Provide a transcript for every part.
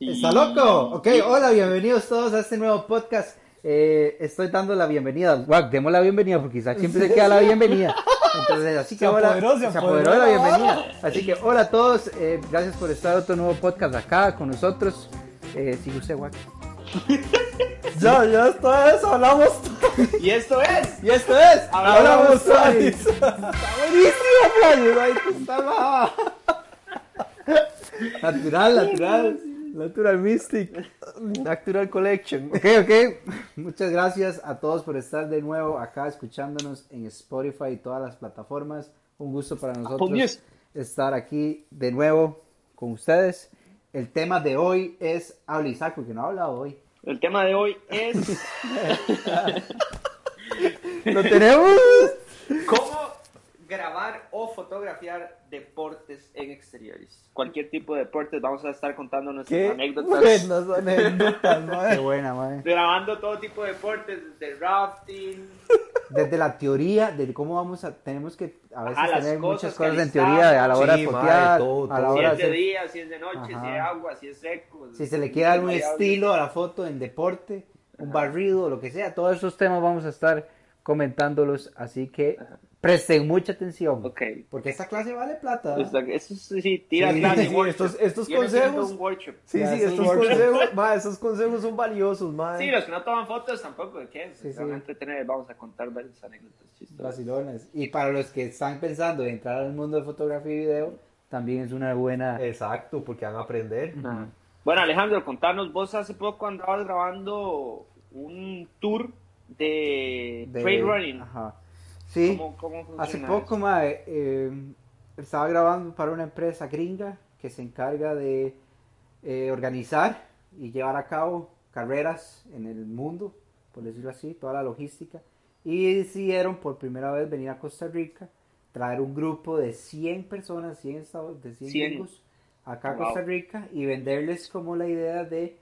¿Está loco? Ok, hola, bienvenidos todos a este nuevo podcast. Eh, estoy dando la bienvenida. Guau, demos la bienvenida porque Isaac siempre se queda la bienvenida. Entonces, así que Se hola, apoderó, se se apoderó apoderó de la bienvenida. Así que hola a todos, eh, gracias por estar en otro nuevo podcast acá con nosotros. Eh, sigue usted, Guac. Ya, ya está eso, hablamos. Y esto es. Y esto es Hablamos Tuanis. Está buenísimo, Flavio. Ahí está la- Natural, natural. Natural Mystic. Natural Collection. Ok, ok. Muchas gracias a todos por estar de nuevo acá escuchándonos en Spotify y todas las plataformas. Un gusto para nosotros News. estar aquí de nuevo con ustedes. El tema de hoy es habla Isaac, porque no ha hablado hoy. El tema de hoy es Lo tenemos. cómo grabar o fotografiar deportes en exteriores. Cualquier tipo de deportes, vamos a estar contando nuestras Qué anécdotas. buenas anécdotas, Qué mae. buena, madre. Grabando todo tipo de deportes, desde rafting, desde la teoría de cómo vamos a tenemos que a veces tener muchas cosas en teoría a la hora Sí, de todo, a la todo. si hora es de hacer- día, si es de noche, Ajá. si es agua, si es seco. si se le quiere dar un estilo a la foto en deporte, un barrido, lo que sea, todos esos temas vamos a estar comentándolos, así que presten mucha atención, Ok. porque esta clase vale plata. ¿eh? Esta- Eso sí, sí, tira Sí, clase, sí, workshop. estos- estos consejos- un workshop. Sí, Ya, sí, esos estos consejos, mae, esos consejos son valiosos, mae. Sí, los que no toman fotos tampoco, ¿de qué? Sí, Se van sí. a entretener, vamos a contar varias anécdotas chistosas. Y para los que están pensando en entrar al mundo de fotografía y video, también es una buena... Exacto, porque van a aprender. Ajá. Bueno, Alejandro, contanos, vos hace poco andabas grabando un tour de, de- trail running. Ajá. Sí. ¿Cómo, cómo funciona Hace poco, mae, eh, estaba grabando para una empresa gringa que se encarga de eh, organizar y llevar a cabo carreras en el mundo, por decirlo así, toda la logística. Y decidieron por primera vez venir a Costa Rica, traer un grupo de 100 personas, 100 estados, de 100, 100. gringos acá a. Costa Rica y venderles como la idea de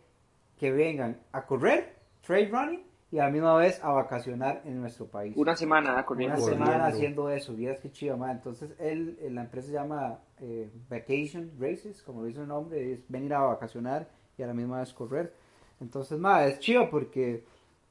que vengan a correr, trail running y a la misma vez a vacacionar en nuestro país. Una semana ah, corriendo. Una Corriendo. semana haciendo eso, vieras que chido, man. Entonces, él, eh, la empresa se llama eh, Vacation Races, como lo dice el nombre, es venir a vacacionar y a la misma vez correr. Entonces, ma, es chido porque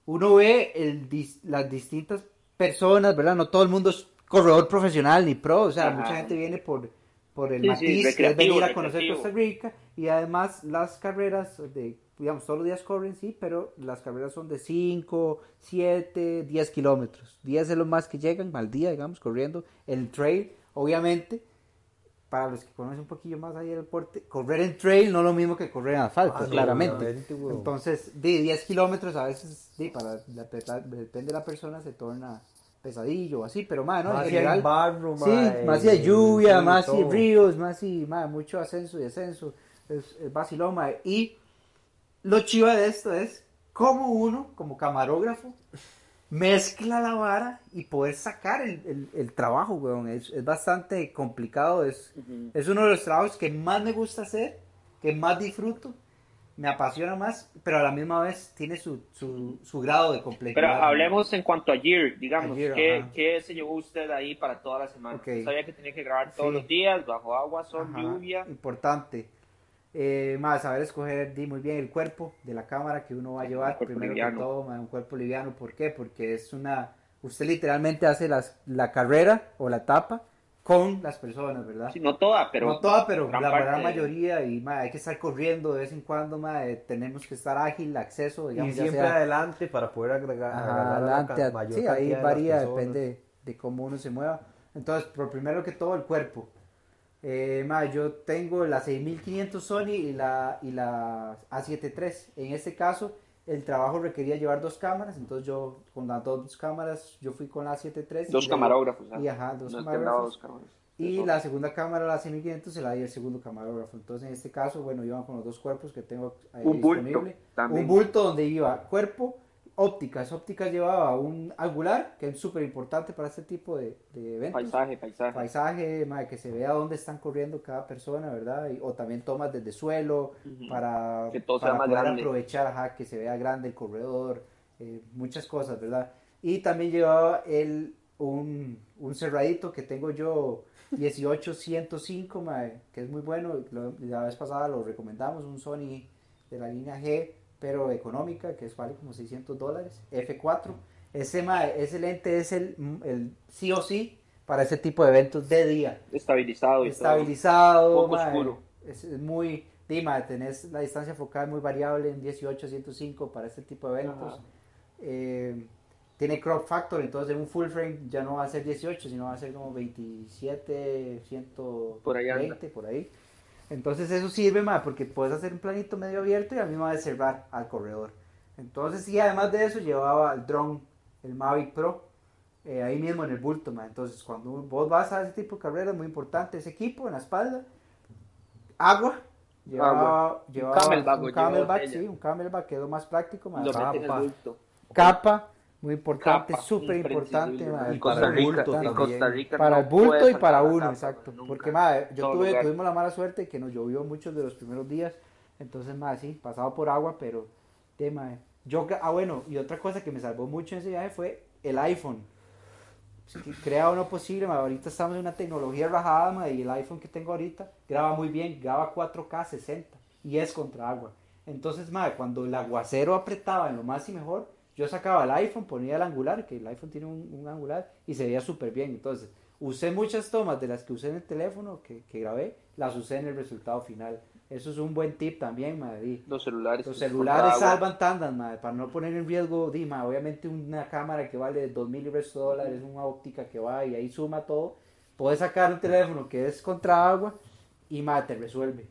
uno ve el, dis- las distintas personas, ¿verdad? No todo el mundo es corredor profesional ni pro, o sea, Ajá. mucha gente viene por, por el Sí, sí, matiz, que es venir a conocer recreativo. Costa Rica y además las carreras de, digamos, todos los días corren, sí, pero las carreras son de 5, 7, 10 kilómetros. 10 es lo más que llegan al día, digamos, corriendo. El trail, obviamente, para los que conocen un poquillo más ahí el deporte, correr en trail no es lo mismo que correr en asfalto, Ah, claramente. Entonces, de 10 kilómetros a veces, sí, para la- depende de la persona, se torna pesadillo así, pero más, ¿no? Más en general, barro, Sí, mae, más si hay lluvia, más si todo. ríos, más si mae, mucho ascenso y descenso. Es, es vacilón, mae. Y lo chiva de esto es cómo uno, como camarógrafo, mezcla la vara y poder sacar el, el- el trabajo, weón. Es, es bastante complicado. Es, Ujú. es uno de los trabajos que más me gusta hacer, que más disfruto, me apasiona más, pero a la misma vez tiene su, su, su grado de complejidad. Pero ¿no? hablemos en cuanto a Gear, digamos. A gear, ¿qué. ¿Qué se llevó usted ahí para toda la semana? Ok. Sabía que tenía que grabar todos Sí. los días, bajo agua, sol, Ajá, lluvia. Importante. Eh, más saber escoger di, muy bien el cuerpo de la cámara que uno va a llevar. Primero liviano. que todo, un cuerpo liviano. ¿Por qué? Porque es una. Usted literalmente hace las, la carrera o la etapa con las personas, ¿verdad? Sí, no toda, pero. no toda, pero gran la gran mayoría. Y ma, hay que estar corriendo de vez en cuando. ma, eh, tenemos que estar ágil, acceso, Y digamos, siempre sea- adelante para poder agregar Ajá, agarrar a la adelante, mayor sí, ahí de varía, depende de cómo uno se mueva. Entonces, por primero que todo, el cuerpo. Eh, ma, yo tengo la 6500 Sony y la, y la A7 III. En este caso, el trabajo requería llevar dos cámaras, entonces yo con las dos cámaras, yo fui con la A7 III. Dos y luego- camarógrafos. ¿ah? Y ajá, dos No camarógrafos. dos. Y Dos. la segunda cámara, la 6500, se la di al segundo camarógrafo. Entonces, en este caso, bueno, iban con los dos cuerpos que tengo ahí Un bulto disponible. también. Un bulto donde iba cuerpo, ópticas. Ópticas llevaba un angular, que es súper importante para este tipo de, de eventos. Paisaje, paisaje. Paisaje, mae, que se vea dónde están corriendo cada persona, ¿verdad? Y- o también tomas desde suelo Ujú. para, Que todo sea para más poder grande. aprovechar, ajá, que se vea grande el corredor, eh, muchas cosas, ¿verdad? Y también llevaba el, un, un cerradito que tengo yo 18105, mae, que es muy bueno, lo- la vez pasada lo recomendamos, un Sony de la línea G, pero económica, que es vale como 600 dólares, F4. Ese, ese lente es el, el sí o sí para ese tipo de eventos de día. Estabilizado y Estabilizado, Poco mae, oscuro. Es, es muy, dima, tenés la distancia focal muy variable en 18 a 105 para este tipo de eventos. Eh, tiene crop factor, entonces en un full frame ya no va a ser 18, sino va a ser como 27, 120, Por ahí por ahí. Entonces eso sirve más porque puedes hacer un planito medio abierto y a mí me va a cerrar al corredor. Entonces y además de eso llevaba el drone, el Mavic Pro, eh, ahí mismo en el bulto. ma. Entonces cuando vos vas a ese tipo de carreras, muy importante ese equipo en la espalda, agua. Llevaba, llevaba camelback, un camelback, sí, un camelback quedó más práctico. ma. Lo Capa. bulto. Capa, muy importante, súper importante. imprescindible, ma. ma. Y En Costa para el Rica, bulto. Costa Rica Para el bulto y para uno, exacto. nunca. Porque madre, yo tuve, lugar. tuvimos la mala suerte que nos llovió muchos de los primeros días. Entonces, más sí, pasado por agua, pero tema. Yo, ah, bueno, y otra cosa que me salvó mucho en ese viaje fue el iPhone. Crea uno posible, ma, ahorita estamos en una tecnología rajada ma, y el iPhone que tengo ahorita graba muy bien, graba 4K 60 y es contra agua. Entonces, ma, cuando el aguacero apretaba en lo más y mejor, yo sacaba el iPhone, ponía el angular, que el iPhone tiene un, un angular y se veía súper bien. Entonces, usé muchas tomas de las que usé en el teléfono, que, que grabé, las usé en el resultado final. Eso es un buen tip también, madre. Los celulares. Los celulares salvan tandas, madre, para no poner en riesgo, Dima, obviamente una cámara que vale dos mil y resto de dólares, una óptica que va y ahí suma todo, puedes sacar un teléfono que es contra agua y madre, te resuelve.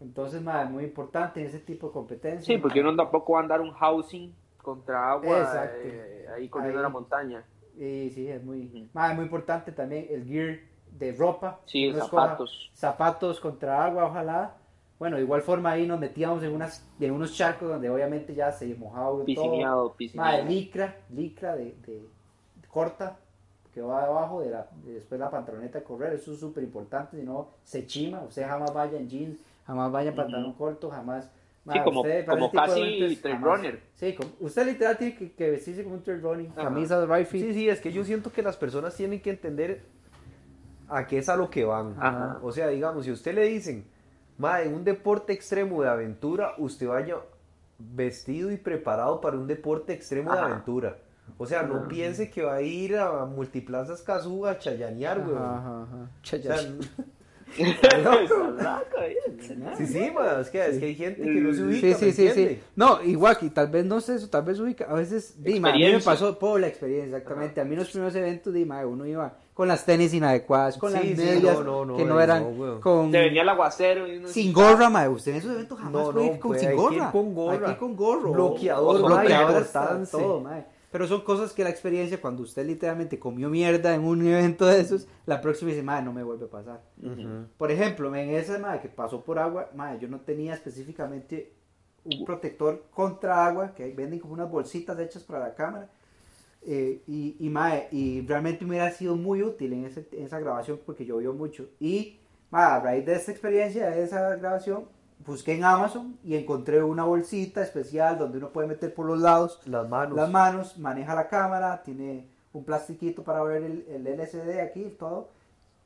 Entonces, madre, muy importante ese tipo de competencias. Sí, porque uno tampoco va a andar un housing contra agua eh, ahí corriendo Ahí. la montaña. Y sí, es muy, Ujú. madre, muy importante también el gear de ropa. Sí, Uno escoja zapatos. Zapatos contra agua, ojalá. Bueno, de igual forma ahí nos metíamos en, unas, en unos charcos donde obviamente ya se mojaba todo. Piscineado, Madre, licra, licra de, de- corta, que va debajo de la, de después la pantaloneta de correr, eso es súper importante, si no se chima, usted jamás vaya en jeans, jamás vaya en pantalón corto, jamás... Sí, como- usted casi trail runner. Sí, como- usted literal tiene que, que vestirse como un trail running, Ajá. camisa de fit. Sí, sí, es que yo siento que las personas tienen que entender a qué es a lo que van. Ajá. O sea, digamos, si a usted le dicen, ma, en un deporte extremo de aventura, usted vaya vestido y preparado para un deporte extremo de aventura. O sea, no piense que va a ir a Multiplazas Cazú a chayanear, güey. Ajá, ajá, ajá. Cha, O sea. sí, sí, ma, es que, es que hay gente que no se ubica, Sí, ¿me sí, sí, sí. No, igual que tal vez no sé eso, tal vez ubica, a veces, Dima, a mí me pasó por la experiencia, exactamente. A mí en los primeros eventos, Dima, uno iba con las tenis inadecuadas, con Sí, las sí, medias no, no, no, que no eran, no, con... Te venía el aguacero y uno Sin gorra, mae. Usted en esos eventos jamás No, puede ir con, pues, sin gorra. con gorra. Hay que ir con gorro. Bloqueador, bloqueador importante. todo, mae. Pero son cosas que la experiencia, cuando usted literalmente comió mierda en un evento de esos, la próxima dice, mae, no me vuelve a pasar. Ujú. Por ejemplo, en ese mae, que pasó por agua, mae, yo no tenía específicamente un protector contra agua, que venden como unas bolsitas hechas para la cámara. eh, y, y, mae, y realmente me hubiera sido muy útil en, ese- en esa grabación porque llovió mucho. Y mae, a raíz de esta experiencia, de esa grabación, busqué en Amazon y encontré una bolsita especial donde uno puede meter por los lados Las manos. las manos, maneja la cámara, tiene un plastiquito para ver el, el LCD aquí y todo.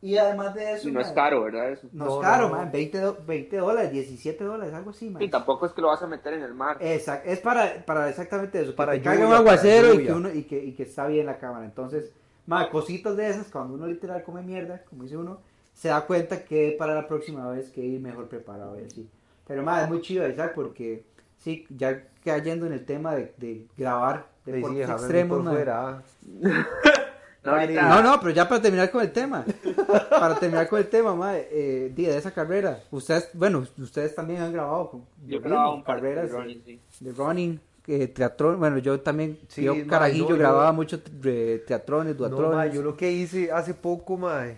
Y además de eso, Y no es mae, caro, ¿verdad? Eso. no, No, es caro, no, no. man, 20, do- 20 dólares, 17 dólares, algo así, man. Y tampoco es que lo vas a meter en el mar. Exact- es para, para exactamente eso, Para para que caiga un aguacero y que, uno, y, que, y que está bien la cámara. Entonces, man, cositas de esas, cuando uno literal come mierda, como dice uno, se da cuenta que para la próxima vez que ir mejor preparado y así. Pero, man, es muy chido, Isaac, porque sí, ya cayendo en el tema de, de grabar Sí, sí, deportes déjame extremos, por fuera. No, No, no, pero ya para terminar con el tema, para terminar con el tema, madre, eh, de esa carrera, ustedes, bueno, ustedes también han grabado con Yo grababa un par de carreras running, sí. de running, eh, triatlón, bueno, yo también, Sí, yo carajillo no, yo- grababa mucho eh, triatrones, No, duatrones, ma, yo lo que hice hace poco, mae.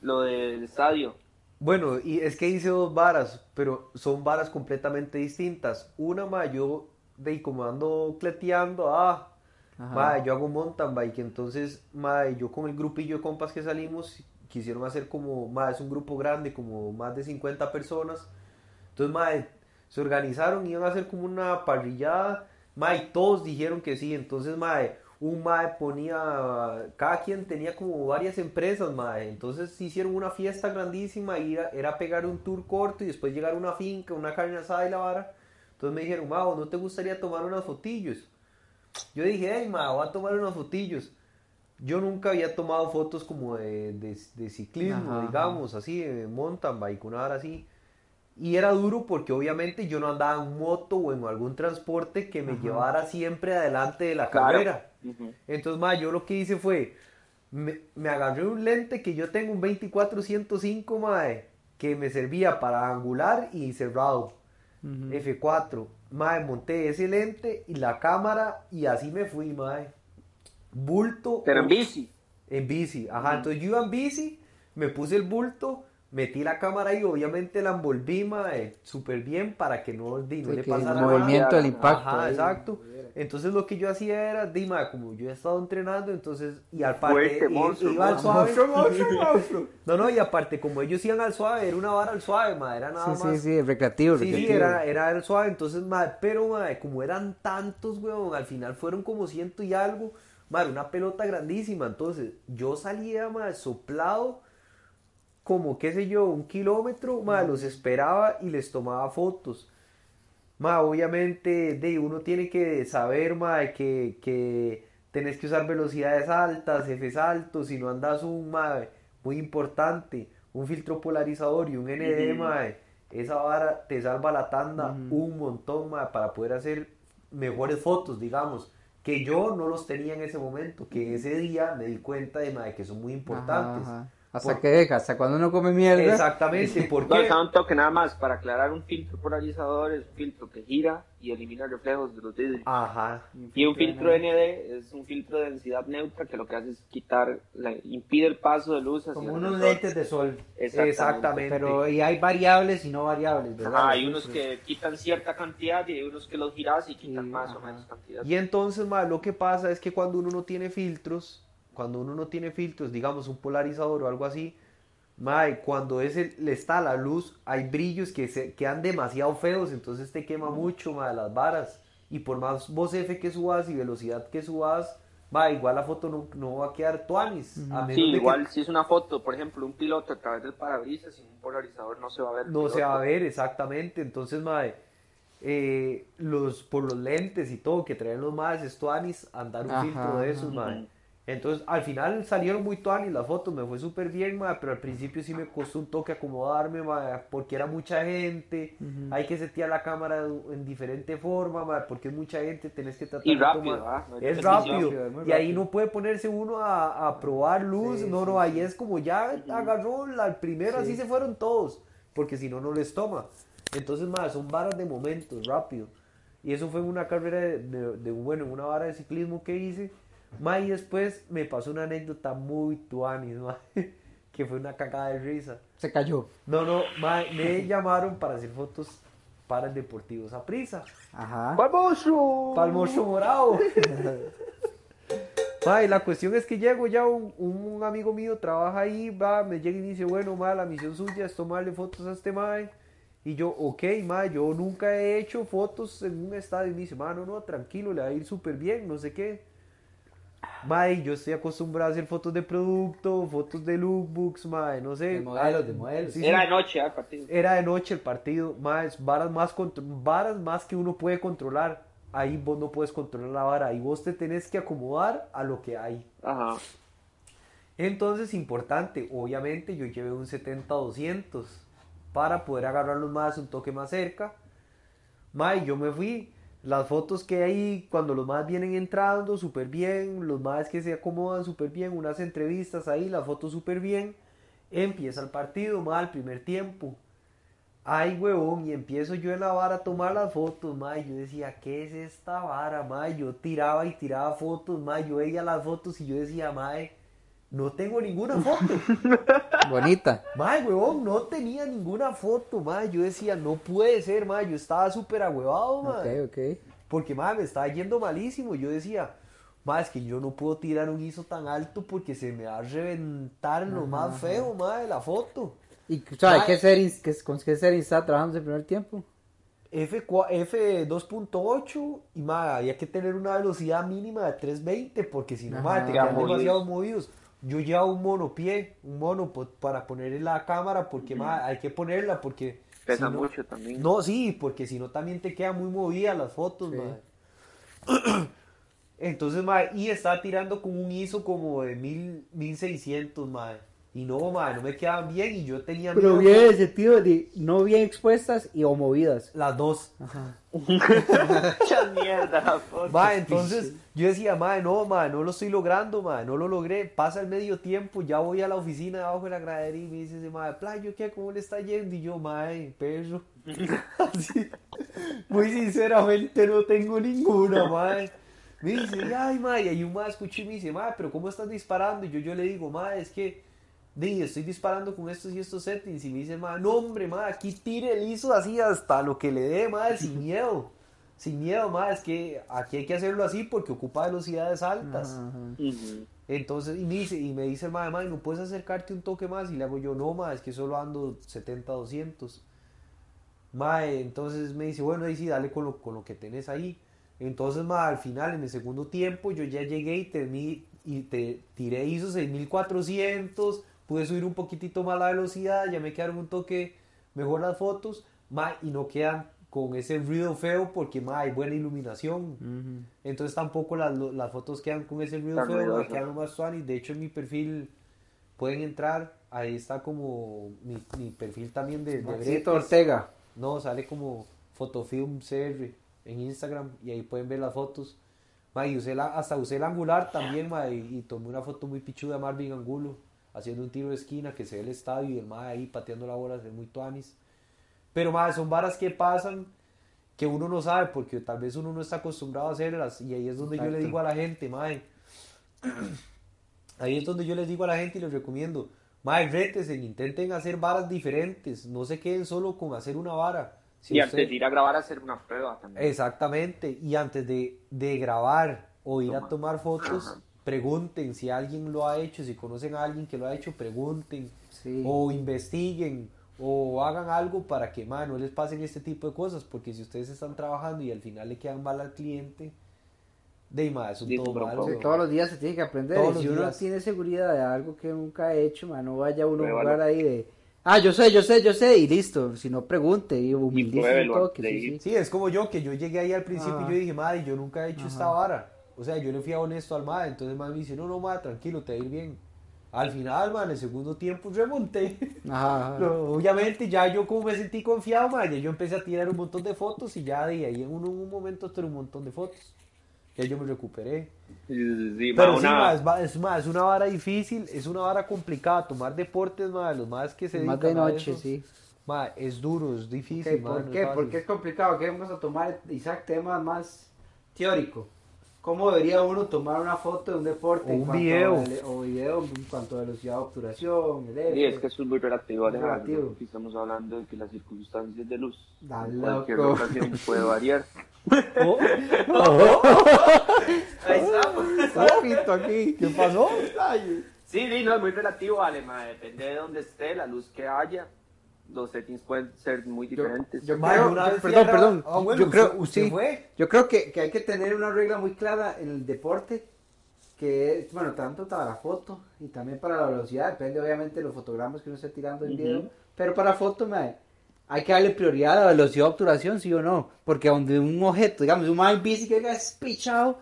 Lo del estadio. Bueno, y es que hice dos varas, pero son varas completamente distintas. Una, ma, yo de como ando cleteando, ah, ma, yo hago mountain bike, entonces, ma, yo con el grupillo de compas que salimos, quisieron hacer como, ma, es un grupo grande, como más de 50 personas. Entonces, ma, se organizaron, iban a hacer como una parrillada, ma, y todos dijeron que sí, entonces, ma, un mae ponía, cada quien tenía como varias empresas, mae, entonces hicieron una fiesta grandísima y era, era pegar un tour corto y después llegar a una finca, una carne asada y la vara. Entonces me dijeron, Mao, ¿no te gustaría tomar unas fotillos? Yo dije, hey, Mao, voy a tomar unas fotillos. Yo nunca había tomado fotos como de, de, de ciclismo, Ajá, digamos, así, de mountain bike, una hora así. Y era duro porque obviamente yo no andaba en moto o en algún transporte que me Ajá. llevara siempre adelante de la Claro. carrera. Entonces, ma, yo lo que hice fue, me, me agarré un lente que yo tengo, un 24-105, mae, que me servía para angular y cerrado, Ujú. F4. Mae, monté ese lente y la cámara y así me fui, mae. Bulto. Pero en bici. En bici, ajá. Entonces yo iba en bici, me puse el bulto, metí la cámara ahí, obviamente la envolví, mae, súper bien para que no, di, no Sí, le pasara el nada. movimiento, el impacto. Ajá, ahí. exacto. Entonces lo que yo hacía era, Dima, como yo he estado entrenando, entonces, y aparte, Fuerte, monstruo, iba al suave. Monstruo, monstruo, monstruo. No, no, y aparte, como ellos iban al suave, era una vara al suave, ma, era nada Sí, más. sí, sí, recreativo, Sí, sí, recreativo. era, era el suave, entonces, ma, pero, ma, como eran tantos, weón, al final fueron como ciento y algo, ma, era una pelota grandísima, entonces, yo salía, ma, soplado, como, qué sé yo, un kilómetro, ma, los esperaba y les tomaba fotos. Ma, obviamente, de uno tiene que saber, ma, que, que tenés que usar velocidades altas, Fs altos, si no andas un, ma, muy importante, un filtro polarizador y un ND, ma, esa vara te salva la tanda un montón, ma, para poder hacer mejores fotos, digamos, que yo no los tenía en ese momento, que ese día me di cuenta de, ma, que son muy importantes. Ajá, ajá. Hasta Por- que deja, hasta cuando uno come mierda. Exactamente, ¿por No, un toque nada más para aclarar un filtro polarizador es un filtro que gira y elimina reflejos de los vidrios. Ajá, Y un filtro ND es un filtro de densidad neutra que lo que hace es quitar, la- impide el paso de luz hacia Como unos lentes de sol. Exactamente. exactamente. Pero y hay variables y no variables, ¿verdad? Ajá, hay unos que quitan cierta cantidad y hay unos que los giras y quitan Sí, más o ajá. menos cantidad. Y entonces, ma, lo que pasa es que cuando uno no tiene filtros, cuando uno no tiene filtros, digamos un polarizador o algo así, ma, y cuando ese le está la luz, hay brillos que se quedan demasiado feos, entonces te quema mucho, ma, las varas. Y por más voz F que subas y velocidad que subas, ma, igual la foto no, no va a quedar tuanis. a menos Sí, de que igual si es una foto, por ejemplo, un piloto a través del parabrisas sin un polarizador no se va a ver. el No se va a ver exactamente. Entonces, mae, eh, los, por los lentes y todo que traen los más es tuanis andar un Ajá, filtro de esos, ajá. mae. Entonces, al final salieron muy tuanis las fotos, me fue súper bien, mae, pero al principio sí me costó un toque acomodarme, mae, porque era mucha gente, Ujú. hay que setear la cámara en diferente forma, mae, porque es mucha gente, tenés que tratar Y de rápido, tomar- ¿ah? No Es rápido, rápido, es y ahí rápido. no puede ponerse uno a, a probar luz, Sí, no, sí, no, ahí sí. es como ya agarró la el primero, Sí. así se fueron todos, porque si no, no les toma. Entonces, más, son varas de momentos, rápido. Y eso fue una carrera de, de- de, bueno, en una vara de ciclismo que hice. Ma, y después me pasó una anécdota muy tuanis, ma, que fue una cagada de risa. Se cayó. No, no, ma, me llamaron para hacer fotos para el Deportivo Saprissa. Ajá. ¡Vamos! Palmocho morado. Ma, y la cuestión es que llego ya, un, un amigo mío trabaja ahí, va, me llega y dice, bueno, ma, la misión suya es tomarle fotos a este mae. Y yo, ok, ma, yo nunca he hecho fotos en un estadio. Y me dice, ma, no, no, tranquilo, le va a ir súper bien, no sé qué. Ma, y yo estoy acostumbrado a hacer fotos de producto, fotos de lookbooks, ma, no sé. De modelos, de modelos. Sí, sí. Era de noche, ¿ah? el partido. Era de noche el partido, más varas más varas más que uno puede controlar. Ahí vos no puedes controlar la vara, ahí vos te tenés que acomodar a lo que hay. Ajá. Entonces, importante, obviamente yo llevé un 70-200 para poder agarrarlos más un toque más cerca. Mae, yo me fui. Las fotos que hay cuando los más vienen entrando súper bien, los más que se acomodan súper bien, unas entrevistas ahí, las fotos súper bien. Empieza el partido, mal, primer tiempo. Ay, huevón, y empiezo yo en la vara a tomar las fotos, mae. Yo decía, ¿qué es esta vara, mae? Yo tiraba y tiraba fotos, mae. Yo veía las fotos y yo decía, mae, no tengo ninguna foto. Bonita. Mae, huevón, no tenía ninguna foto, mae. Yo decía, no puede ser, mae. Yo estaba súper ahuevado, mae. Ok, ok. Porque, mae, me estaba yendo malísimo. Yo decía, mae, es que yo no puedo tirar un ISO tan alto porque se me va a reventar lo más feo, mae, la foto. ¿Y sabe Mae. qué settings, qué, con qué settings está trabajando en el primer tiempo? F4 F2.8 y mae, había que tener una velocidad mínima de 320 porque si no, mae, te quedan movidos. demasiado movidos. Yo llevaba un monopié, un mono para poner en la cámara porque mae, hay que ponerla porque Pesa Sí, no. mucho también. No, sí, porque si no también te quedan muy movidas las fotos, Sí. mae. Entonces, mae, y estaba tirando con un ISO como de mil, 1600, mae. Y no, mae, no me quedaban bien y yo tenía Pero miedo, bien en el sentido de no bien expuestas y o movidas. Las dos. Mucha mierda. Mae, entonces yo decía, mae, no, mae, no lo estoy logrando, mae, no lo logré. Pasa el medio tiempo, ya voy a la oficina debajo de la gradería y me dice, ese mae, playo, ¿qué? ¿Cómo le está yendo? Y yo, mae, perro. Así, muy sinceramente no tengo ninguna, mae. Me dice, ay, mae, y hay un mae escuché y me dice, mae, pero ¿cómo estás disparando? Y yo, yo le digo, mae, es que, di, estoy disparando con estos y estos settings. Y me dice, mae, no, hombre, mae, aquí tire el ISO así hasta lo que le dé, mae, sin miedo. Sin miedo, mae, es que aquí hay que hacerlo así porque ocupa velocidades altas. Entonces, y me dice, y me dice el mae, mae, ¿no puedes acercarte un toque más? Y le hago yo, no, mae, es que solo ando 70, 200. Mae, entonces me dice, bueno, ahí sí, dale con lo, con lo que tenés ahí. Entonces, mae, al final, en el segundo tiempo, yo ya llegué y, termi- y te tiré ISO 6400, pude subir un poquitito más la velocidad, ya me quedaron un toque mejor las fotos, mae, y no quedan con ese ruido feo porque, mae, hay buena iluminación. Entonces tampoco las, las fotos quedan con ese ruido feo, quedan más suave. De hecho en mi perfil pueden entrar, ahí está como mi, mi perfil también de, de. Ortega. No, sale como Fotofilm CR en Instagram y ahí pueden ver las fotos. Ma, y usé la, hasta usé el angular también, ma, y, y tomé una foto muy pichuda de Marvin Angulo haciendo un tiro de esquina que se ve el estadio y el ma ahí pateando la bola, se ve muy tuanis. Pero ma, son varas que pasan que uno no sabe porque tal vez uno no está acostumbrado a hacerlas y ahí es donde yo le Exacto. digo a la gente, mae, ahí es donde yo les digo a la gente y les recomiendo, mae, rétense, intenten hacer varas diferentes, no se queden solo con hacer una vara. Si y usted- antes de ir a grabar, hacer una prueba también. Exactamente, y antes de, de grabar o ir a Toma. tomar fotos, Ajá. Pregunten si alguien lo ha hecho, si conocen a alguien que lo ha hecho, pregunten Sí. o investiguen o hagan algo para que man, no les pasen este tipo de cosas, porque si ustedes están trabajando y al final le quedan mal al cliente, de más, es un Sí, todo mal. Sí, todos los días se tiene que aprender. Todos y si uno días. tiene seguridad de algo que nunca ha hecho, man, no vaya uno a jugar ahí de, ah, yo sé, yo sé, yo sé, y listo. Si no, pregunte y humildísimo pruébelo toque, sí, ir. sí. Sí, es como yo, que yo llegué ahí al principio Ajá. y yo dije, madre, yo nunca he hecho esta vara. O sea, yo le fui a honesto al madre, entonces el madre me dice, no, no, madre, tranquilo, te va a ir bien. Al final, man, en el segundo tiempo remonté. Ajá, ajá. Obviamente ya yo como me sentí confiado, man, ya yo empecé a tirar un montón de fotos y ya de ahí en un, un momento tiré un montón de fotos. Ya yo me recuperé. Sí, sí, sí, Pero ma, sí, una- ma, es, ma- es, ma, es una vara difícil, es una vara complicada. Tomar deportes, ma, los más que se Más de noche, eso, sí. ma, es duro, es difícil. ma, ¿Por no qué? es fácil. Porque es complicado. ¿Qué vamos a tomar, Isaac, temas más teórico? ¿Cómo debería uno tomar una foto de un deporte? O un video. a o video en cuanto a velocidad de obturación, el? Sí, es que eso es muy relativo, Alejandro. relativo. Aquí estamos hablando de que las circunstancias de luz cualquier loco. ocasión puede variar. Oh, Ahí estamos. Aquí. ¿Qué pasó? Sí, sí, no, es muy relativo, Ale, ma, depende de dónde esté, la luz que haya. Los settings pueden ser muy diferentes. yo- creo- yo- vez fui perdón, perdón. Ah, bueno, Yo creo- sí. fue. Yo creo que, que hay que tener una regla muy clara en el deporte, que es, bueno, tanto para la foto y también para la velocidad, depende obviamente de los fotogramas que uno esté tirando en Ujú. video, pero para foto, hay que darle prioridad a la velocidad de obturación, sí o no, porque donde un objeto, digamos, un mind bici que haya espichado,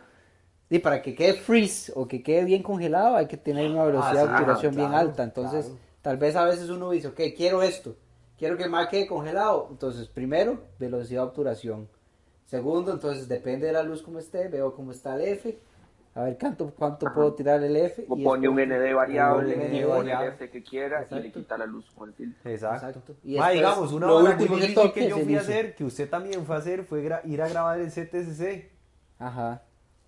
y para que quede freeze o que quede bien congelado, hay que tener una velocidad de Ah, sí, obturación bien claro, alta, entonces claro. tal vez a veces uno dice, ok, quiero esto, quiero que el mar quede congelado, entonces primero, velocidad de obturación. Segundo, entonces depende de la luz como esté, veo cómo está el F, a ver cuánto, cuánto Ajá. puedo tirar el F. O y pone un ND variable, un ND pone variable. el F que quiera y le Exacto. quita la luz con el filtro. Exacto. Exacto. Y Ma, digamos, una muy que toque que yo fui a hacer, que usted también fue a hacer, fue ir a grabar el CTCC. Ajá.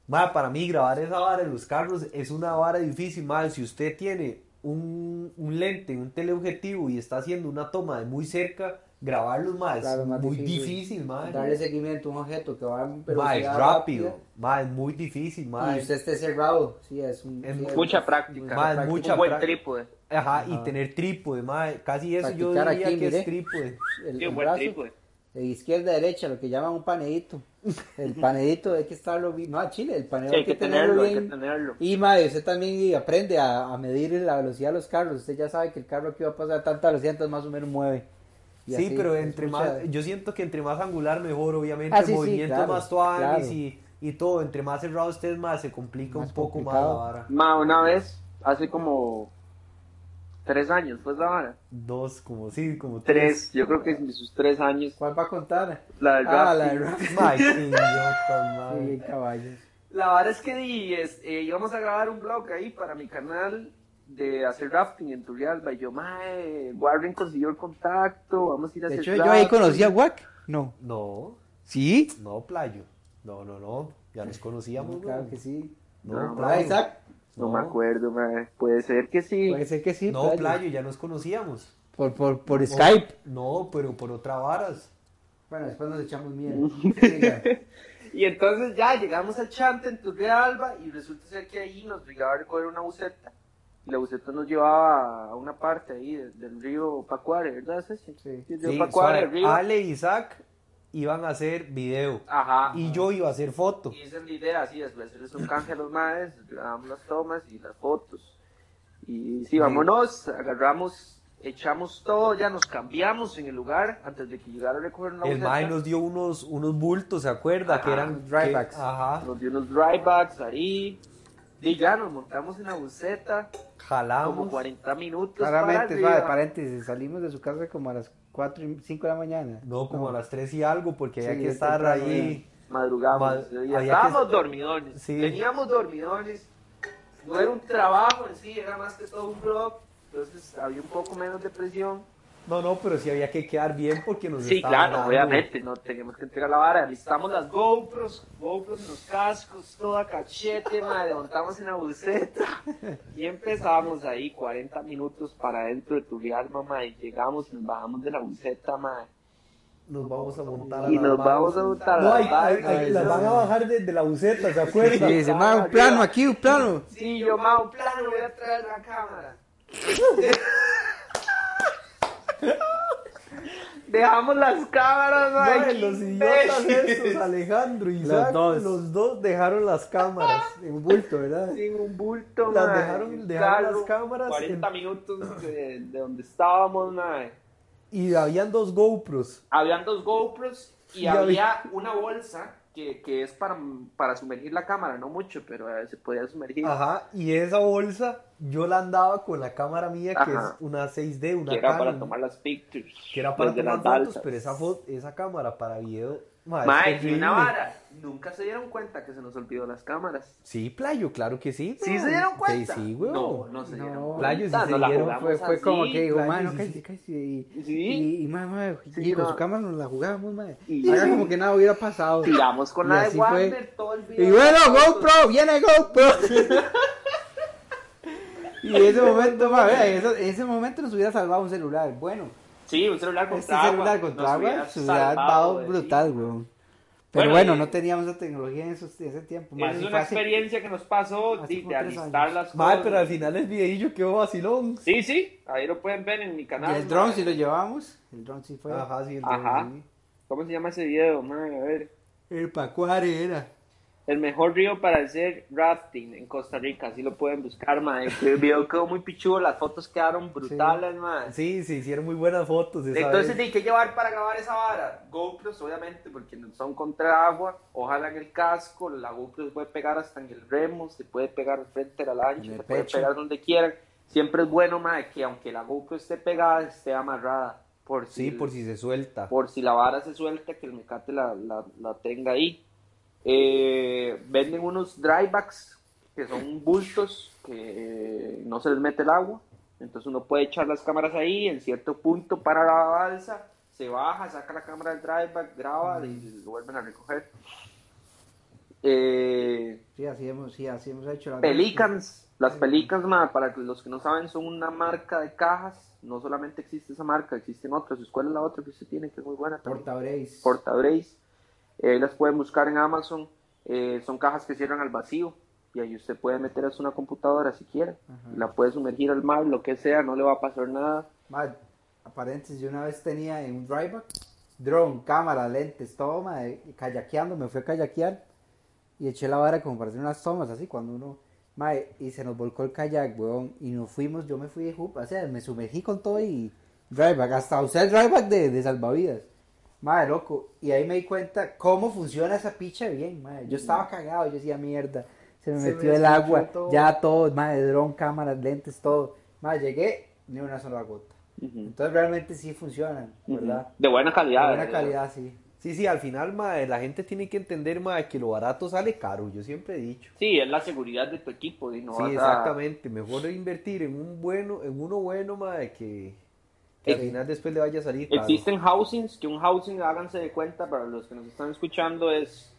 Ma, para mí grabar esa vara en los carros es una vara difícil, ma. Si usted tiene un, un lente, un teleobjetivo y está haciendo una toma de muy cerca, grabarlos, ma, es más muy difícil. difícil, ma. Darle seguimiento a un objeto que va Ma, es rápido, ma, es muy difícil, ma. y usted esté cerrado, sí, es un... Es sí, Mucha práctica. Ma, es práctica. mucha un buen trípode. Ajá, y tener trípode, ma. Casi eso yo diría aquí, que mire. es trípode. El, Sí, el un buen brazo trípode. de izquierda a derecha, lo que llaman un panedito. El panedito hay que estarlo bien... No, a Chile, el panedito Sí, hay que tenerlo, hay que tenerlo. Y madre, usted también aprende a, a medir la velocidad de los carros. Usted ya sabe que el carro aquí va a pasar a tanta velocidad, entonces más o menos mueve. y Sí, así, pero entre más, yo siento que entre más angular mejor, obviamente, Ah, sí, claro, más tuanis claro. y, y todo, entre más cerrado estés más se complica Más un poco complicado. más la vara. Ma, una vez, hace como tres años, pues la vara. Dos, como sí, como Tres, yo creo que en sus tres años. ¿Cuál va a contar? La del Ah, rafting. la de idiota, caballos. La verdad es que di, es- eh, íbamos a grabar un blog ahí para mi canal de hacer rafting en Turrialba. Y yo, mae, Warren consiguió el contacto, vamos a ir a De hacer hecho, yo ahí rafting". conocí a Wack. No. No, ¿Sí? no, playo. No, no, no. Ya nos conocíamos, claro que sí. No, No, Ah, playo. Isaac. No, No. me acuerdo. Puede ser que sí. Puede ser que sí. No, playo. playo, ya nos conocíamos. Por, por, por Skype. No, pero por otra varas. Bueno, después nos echamos. Siga. Y entonces ya llegamos al chante en Turrialba y resulta ser que ahí nos llegaba a recoger una buceta. Y la buceta nos llevaba a una parte ahí de- del río Pacuare, ¿verdad? Sí. río Sí, Pacuare, suave. río. Ale Isaac iban a hacer video. Ajá. Y yo iba a hacer foto. Y esa es la idea, así, después hacerles un canje a los maes, grabamos las tomas y las fotos. Y sí, vámonos, agarramos, echamos todo, ya nos cambiamos en el lugar antes de que llegara a recoger una El mae nos dio unos, unos bultos, ¿se acuerda? Ajá, que eran drybacks. Ajá. Nos dio unos drybacks ahí. Y ya nos montamos en la buceta, como Jalamos. 40 minutos. Claramente, para suave, paréntesis. Salimos de su casa como a las 4 y 5 de la mañana. No, como a las 3 y algo, porque había Sí, que es estar temprano, ahí. Madrugamos. Estábamos que- dormidones. Sí. Teníamos dormidones. No era un trabajo en sí, era más que todo un blog. Entonces había un poco menos de presión. No, no, pero sí había que quedar bien porque nos Sí, claro, dando- obviamente, no teníamos que entregar la vara. Listamos las GoPros, GoPros en los cascos, toda cachete, madre, montamos en la buceta y empezamos ahí 40 minutos para adentro de Turrialba, madre, y llegamos y nos bajamos de la buceta, madre. Nos vamos a montar a Y nos vamos a montar a No, las hay- hay- van a bajar de, de la buceta, ¿se acuerdan? Sí, dice, "Ma, un plano aquí, un plano. Sí, yo, ma, un plano, voy a traer la cámara. Dejamos las cámaras, Mae, los idiotas estos, Alejandro y Isaac, dos. los dos dejaron las cámaras. En un bulto, ¿verdad? Sin un bulto, Las mae, dejaron- dejaron carro, las cámaras 40 en- minutos de, de donde estábamos, mae. Y habían dos GoPros. Habían dos GoPros y Y había una bolsa que, que es para, para sumergir la cámara, no mucho, pero eh, se podía sumergir. Ajá, y esa bolsa yo la andaba con la cámara mía, que Ajá. es una 6D, una que era para Canon, tomar las pictures. que era para tomar las fotos, pero esa, esa cámara para video, ma, es Mae, y una vara, nunca se dieron cuenta que se nos olvidó las cámaras. Sí, Playo, claro que sí. ¿Sí se dieron cuenta? Sí, sí, weón. No, no se No, dieron Playo, sí cuenta. se nos la dieron, jugamos Fue, fue como que dijo, claro, ma, no, sí, cállate, sí. cállate. Y, Sí. y, y, Sí, con no. su cámara nos la jugábamos, ma. Y- Haga como que nada hubiera pasado. Tiramos con Y la de así fue. Wander todo el video. Y bueno, GoPro, viene GoPro. y en ese momento, ma, vea, en ese, en ese momento nos hubiera salvado un celular. Bueno, Sí, un celular contra este agua. celular contra nos agua se hubiera de- brutal, weón. Pero Bueno, bueno, y- no teníamos esa tecnología en, esos, en ese tiempo. Es una experiencia que nos pasó de, de alistar años. las cosas. pero al final el videillo quedó vacilón. Sí, sí, ahí lo pueden ver en mi Y canal. el drone mae. sí lo llevamos. El drone sí fue. Ajá, sí, el Ajá. sí. ¿Cómo se llama ese video? mae? A ver. El Pacuare era. El mejor río para hacer rafting en Costa Rica, así lo pueden buscar, mae. El video quedó muy pichudo, las fotos quedaron brutales, mae. Sí, se hicieron muy buenas fotos. esa Entonces, vez. ¿de qué llevar para grabar esa vara? GoPros, obviamente, porque no son contra agua. Ojalá en el casco, la GoPro se puede pegar hasta en el remo, se puede pegar al frente de la lancha, se puede pecho. pegar donde quieran. Siempre es bueno, mae, que aunque la GoPro esté pegada, esté amarrada. Por si, Sí, por si se suelta. por si la vara se suelta, que el mecate la, la, la tenga ahí. Eh, venden unos drybacks que son bultos que no se les mete el agua. Entonces uno puede echar las cámaras ahí en cierto punto para la balsa, se baja, saca la cámara del dryback, graba y lo vuelven a recoger. Eh, Sí, así hemos, sí, así hemos hecho. la- Pelicans, las Pelicans, ma, para los que no saben, son una marca de cajas. No solamente existe esa marca, existen otras. ¿Cuál es la otra que usted tiene que es muy buena? Portabrace. Portabrace. Eh, las pueden buscar en Amazon. Eh, son cajas que cierran al vacío. Y ahí usted puede meter a una computadora si quiere. Ajá. La puede sumergir al mar, lo que sea, no le va a pasar nada. Ma, a paréntesis, yo una vez tenía en un dryback, drone, cámara, lentes, todo, ma, y kayakeando, me fui a kayakear y eché la vara como para hacer unas tomas así cuando uno, ma, y se nos volcó el kayak, weón, y nos fuimos, yo me fui de hoop, o sea, me sumergí con todo y dryback, hasta usé el dryback de, de salvavidas. Madre, loco. Y ahí me di cuenta cómo funciona esa picha bien, madre. Yo estaba cagado, yo decía, mierda, se me Se me metió el agua, todo. ya todo, madre, dron, cámaras, lentes, todo. Madre, llegué, ni una sola gota. Entonces realmente sí funcionan, ¿verdad? De buena De calidad. buena ¿verdad? calidad, sí. Sí, sí, al final, mae, la gente tiene que entender, mae, que lo barato sale caro, yo siempre he dicho. Sí, es la seguridad de tu equipo. Y no sí, vas a- exactamente, mejor invertir en un bueno, en uno bueno, mae, que, que al Sí. final después le vaya a salir caro. Existen housings, que un housing, háganse de cuenta, para los que nos están escuchando, es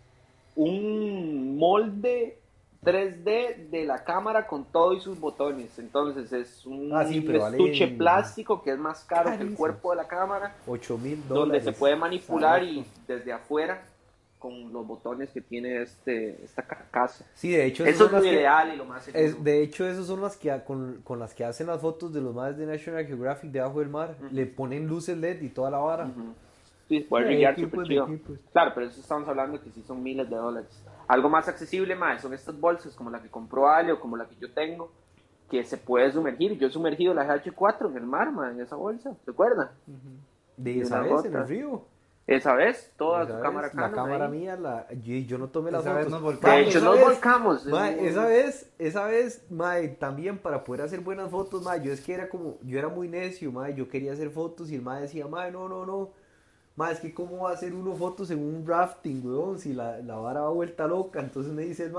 un molde 3D de la cámara con todo y sus botones. Entonces es un Ah, sí, estuche plástico que es más caro que el cuerpo de la cámara, 8 mil donde dólares. se puede manipular y desde afuera con los botones que tiene este esta carcasa. Sí, de hecho, Eso es lo las que- ideal y lo más es- de hecho, esas son las que con, con las que hacen las fotos de los más de National Geographic debajo del mar. Ujú. Le ponen luces LED y toda la vara. Ujú. Sí, puede Sí, brillar súper de chido. Claro, pero eso estamos hablando que sí son miles de dólares. Algo más accesible, más son estas bolsas como la que compró Ale o como la que yo tengo, que se puede sumergir. Yo he sumergido la GH4 en el mar, ma, en esa bolsa, ¿se acuerdan? De Y esa una vez en el río. Esa vez, toda Esa su vez, cámara La cámara ahí. mía, la, yo, yo no tomé las Esa vez fotos. nos De hecho, esa nos vez- volcamos. Esa vez, esa vez, mae, también para poder hacer buenas fotos, mae, yo es que era como, yo era muy necio, mae, yo quería hacer fotos y el mae decía, mae, no, no, no, mae, es que cómo va a hacer uno fotos en un rafting, weón, si la, la vara va vuelta loca, entonces me dice el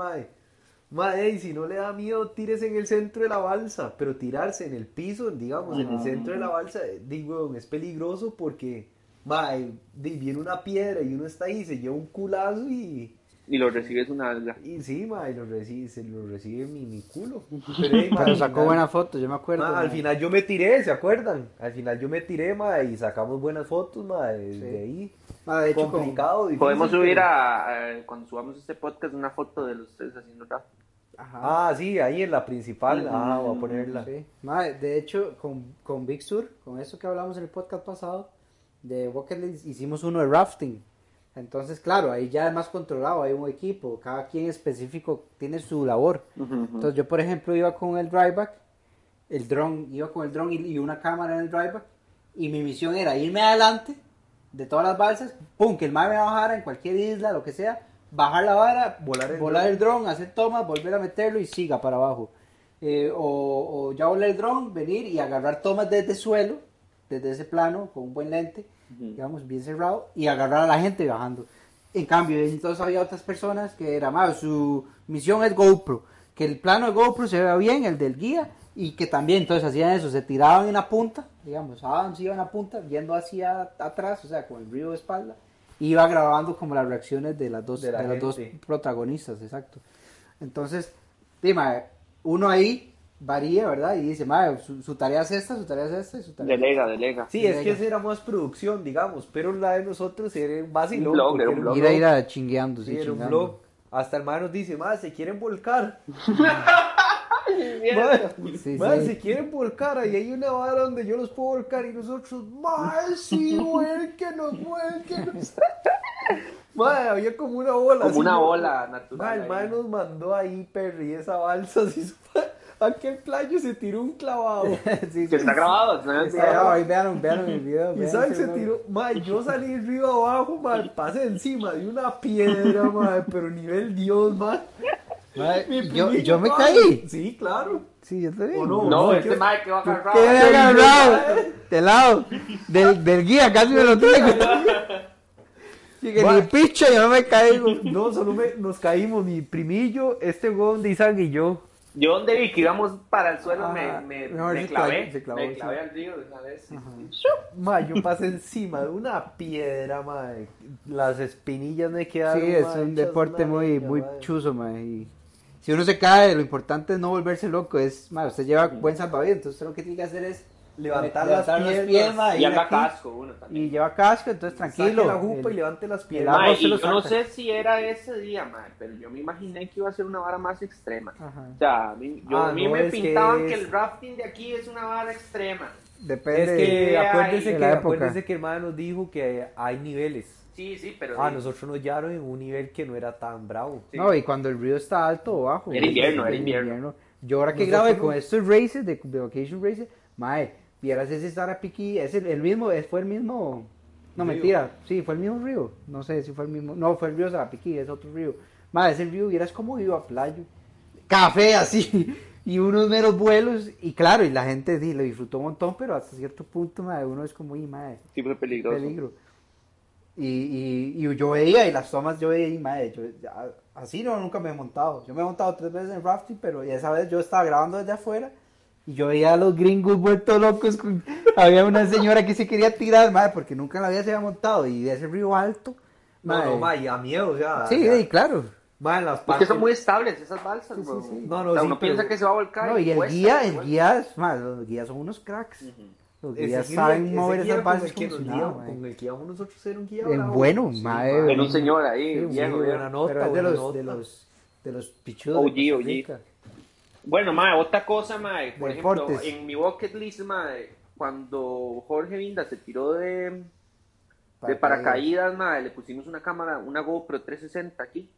ey, si no le da miedo, tírese en el centro de la balsa, pero tirarse en el piso, digamos, en el Ajá. centro de la balsa, eh, digo, weón, es peligroso porque, mae, viene una piedra y uno está ahí, se lleva un culazo y... Y lo recibes una alga. Y sí, ma, y lo recibe, se lo recibe mi, mi culo. Pero, sacó final- buena foto, yo me acuerdo. al final yo me tiré, ¿se acuerdan? Al final yo me tiré, ma, y sacamos buenas fotos, ma, de, Sí. de ahí. De hecho, con- Complicado, difícil, Podemos subir pero- a, a- cuando subamos este podcast, una foto de los tres haciendo rap. Ajá. Ah, sí, ahí en la principal, ah, voy a ponerla. Sí. Ma, de hecho, con, con Big Sur, con eso que hablamos en el podcast pasado, de Bucket List, hicimos uno de rafting. Entonces, claro, ahí ya es más controlado, hay un equipo, cada quien específico tiene su labor. Entonces, yo, por ejemplo, iba con el dryback, el dron, iba con el dron y, y una cámara en el dryback, y mi misión era irme adelante de todas las balsas, pum, que el mar me bajara en cualquier isla, lo que sea, bajar la vara, Volar el volar el dron, hacer tomas, volver a meterlo y siga para abajo. Eh, o, o ya volé el dron, venir y agarrar tomas desde el suelo, desde ese plano, con un buen lente, digamos, bien cerrado, y agarrar a la gente bajando. En cambio, entonces había otras personas que era más, su misión es GoPro, que el plano de GoPro se vea bien, el del guía, y que también entonces hacían eso, se tiraban en la punta, digamos, Adam se iba en la punta, viendo hacia atrás, o sea, con el río de espalda, iba grabando como las reacciones de las dos, De la de las dos protagonistas, exacto. Entonces, dime, uno ahí varía, ¿verdad? Y dice, "Mae, su, su tarea es esta, su tarea es esta, y su tarea es Delega, delega. Sí, es que esa era más producción, digamos, pero la de nosotros era un vacilón. Un blog, era un era blog. Ir a ir a chingueando, sí, Sí, era un blog. Hasta el man nos dice, más se quieren volcar. Sí, Mae, sí. se quieren volcar, ahí hay una vara donde yo los puedo volcar y nosotros, mae, sí, vuélquenos, vuélquenos. Mae, había como una bola. Como así, una bola natural Mae, el mae nos mandó ahí, Perry, esa balsa, así, aquel playo se tiró un clavado. Sí, Que sí. está grabado, ¿no? Está grabado, ahí vean, vean el video. Y vean saben, ese se tiró, mae, yo salí río abajo, mae, pasé encima de una piedra, mae, pero nivel Dios. Mae, Mi yo, yo me caí. Sí, claro. Sí, yo también. ¿O no? No, No, este ¿qué? mae que va agarrado. ¿Qué me había agarrado? De lado. Del, del guía, casi me lo traigo. Sí, que ni Mae. picho, yo no me caigo. No, solo me- nos caímos, mi primillo, este huevón de Isaac y yo. Yo donde vi que íbamos para el suelo me, me, Mejor me clavé. se clavó, me sí. clavé al río de una vez. Ma, yo pasé encima de una piedra, ma. Las espinillas me quedaron. Sí, es ma, un deporte muy, muy ma. chuzo, mae. Y si uno se cae, lo importante es no volverse loco. Es, mae, usted lleva buen salvavidas, entonces usted lo que tiene que hacer es Levantar, levantar las piernas. ma, Y aquí, casco uno también. Y lleva casco, entonces tranquilo. Saque la jupa el- y levante las piernas. se y yo no sé si era ese día, mae, pero yo me imaginé que iba a ser una vara más extrema. Ajá. O sea, a mí, yo, Ah, a mí no, me que pintaban que, es- el rafting de aquí es una vara extrema. Depende. Es que de- acuérdese de que, la época. acuérdese que el hermano nos dijo que hay niveles. Sí, sí, pero... Ah, sí. nosotros nos llevaron en un nivel que no era tan bravo. Sí. No, y cuando el río está alto o bajo. Era invierno, era En invierno. Yo ahora que grabé con estos races de, de Vacation Races, mae, vieras ese Sarapiquí, es el, el mismo, fue el mismo, no Río. mentira, sí, fue el mismo río, no sé si fue el mismo, no, fue el río Sarapiquí, es otro río. Madre, ese río, vieras cómo iba a playo, café así, y unos meros vuelos, y claro, y la gente sí, lo disfrutó un montón, pero hasta cierto punto, madre, uno es como, y madre, Sí, fue peligroso. peligro. Y, y, y yo veía, y las tomas yo veía, y madre, yo, así no, nunca me he montado. Yo me he montado tres veces en rafting, pero esa vez yo estaba grabando desde afuera, y yo veía a los gringos vueltos locos. con- había una señora que se quería tirar, madre, porque nunca en la vida se había montado, y de ese río alto. No, madre. no, ma, y a miedo, o sea. Sí, o sea, sí, claro. ma, en las Es que partes. son muy estables esas balsas, Sí, sí, sí. No, no, O sea, sí, uno pero- piensa que se va a volcar. No, y el cuesta, guía, el igual. guía, es- madre, los guías son unos cracks. Ujú. Los ese guías guía- saben ese mover guía esas con bases el como si nada, madre. Con el que íbamos nosotros era un guía. En bravo. bueno, mae. Era un señor ahí, Sí, viejo, viejo. buena nota, de los, de los, de los pichudos. De OG. Rica. Bueno, mae, otra cosa, mae, por De ejemplo, deportes. en mi bucket list, mae, cuando Jorge Vinda se tiró de, de Paracaídas. mae, le pusimos una cámara, una GoPro 360 aquí.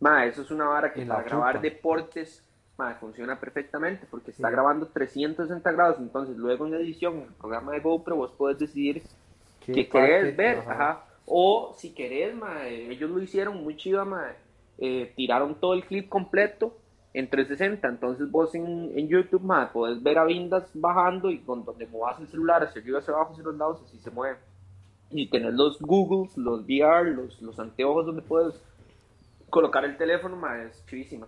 Mae, eso es una vara que En para grabar deportes, mae, funciona perfectamente porque está Sí. grabando 360 grados, entonces luego en edición, en el programa de GoPro, vos podés decidir ¿Qué parte? querés ver, Ajá. ajá. O si querés, mae, ellos lo hicieron muy chido, mae. eh, tiraron todo el clip completo en 360. Entonces vos en, en YouTube, mae, podés ver a Vindas bajando y con donde movas el celular hacia arriba, hacia abajo, hacia los lados, así se mueve. Y tener los Googles, los VR, los, los anteojos donde puedes colocar el teléfono, mae, es chivísima.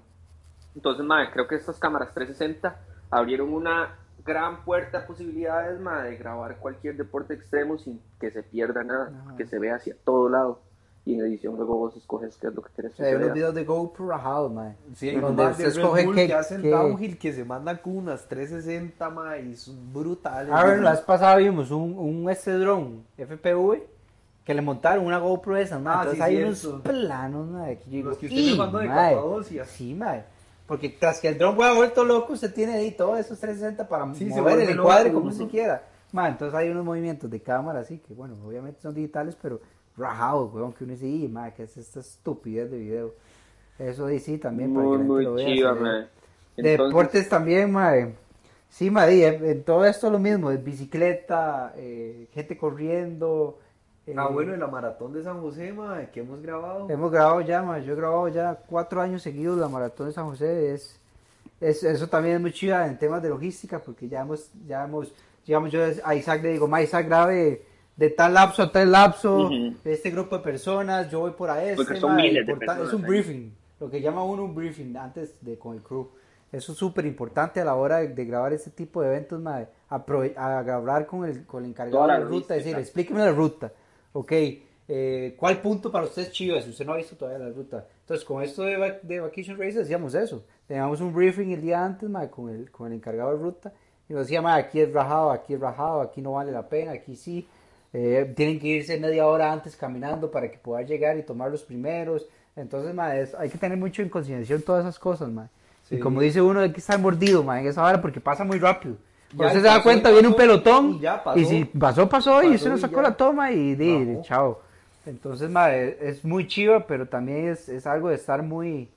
Entonces, mae, creo que estas cámaras 360 abrieron una gran puerta a posibilidades, mae, de grabar cualquier deporte extremo sin que se pierda nada, Ajá. que se vea hacia todo lado. Y en edición luego vos escoges qué es lo que que sea, hay se unos videos de GoPro rajados, mae. Sí, hay donde unos usted escoge qué- que hacen qué- downhill que se mandan con unas 360 ma, y son brutales. A ver, la vez pasada vimos un, un este drone FPV que le montaron una GoPro esa, mae. Ah, Entonces sí, hay cierto. unos planos, mae, que yo digo, Los que usted "Y, me mandó de mae". Capadocia. Sí, mae. Porque tras que el drone hubiera vuelto loco, usted tiene ahí todos esos 360 para Sí, se mover el encuadre como uno. usted quiera. Mae, entonces hay unos movimientos de cámara así que, bueno, obviamente son digitales, pero rajados, weón, que uno dice, y, mae, que es esta estupidez de video. Eso sí, sí, también, para que Muy, la gente muy lo vea. chiva, mae. De Entonces, deportes también, mae. Sí, y en, todo esto lo mismo, bicicleta, eh, gente corriendo. eh, Ah, bueno, en la maratón de San José, ma, que hemos grabado. Hemos grabado ya, mae, yo he grabado ya cuatro años seguidos la maratón de San José. Es, es- eso también es muy chiva en temas de logística, porque ya hemos, ya hemos, digamos, yo a Isaac le digo, ma, Isaac grabe de tal lapso a tal lapso, Ujú. de este grupo de personas, yo voy por a este. Porque son miles de personas Es un briefing, lo que llama uno un briefing antes de con el crew. Eso es súper importante a la hora de, de grabar este tipo de eventos, ma, aprove- a grabar con el, con el encargado Toda de la la ruta, decir, explíqueme la ruta. Ok, eh, ¿cuál punto para usted es chido? Si usted no ha visto todavía la ruta. Entonces, con esto de, de Vacation Race decíamos eso. Teníamos un briefing el día antes, ma, con, el, con el encargado de ruta. Y nos decía, ma, aquí es rajado, aquí es rajado, aquí no vale la pena, aquí sí. Eh, tienen que irse media hora antes caminando para que pueda llegar y tomar los primeros. Entonces, ma, es- hay que tener mucho en consideración todas esas cosas, ma. Y como dice uno, hay que estar mordido, ma, en esa hora porque pasa muy rápido. Ya, usted se da cuenta, pasó, viene un pelotón y ya pasó. y si pasó, pasó, y usted no y sacó la toma y di, chao. Entonces, ma, es, es muy chiva, pero también es, es algo de estar muy...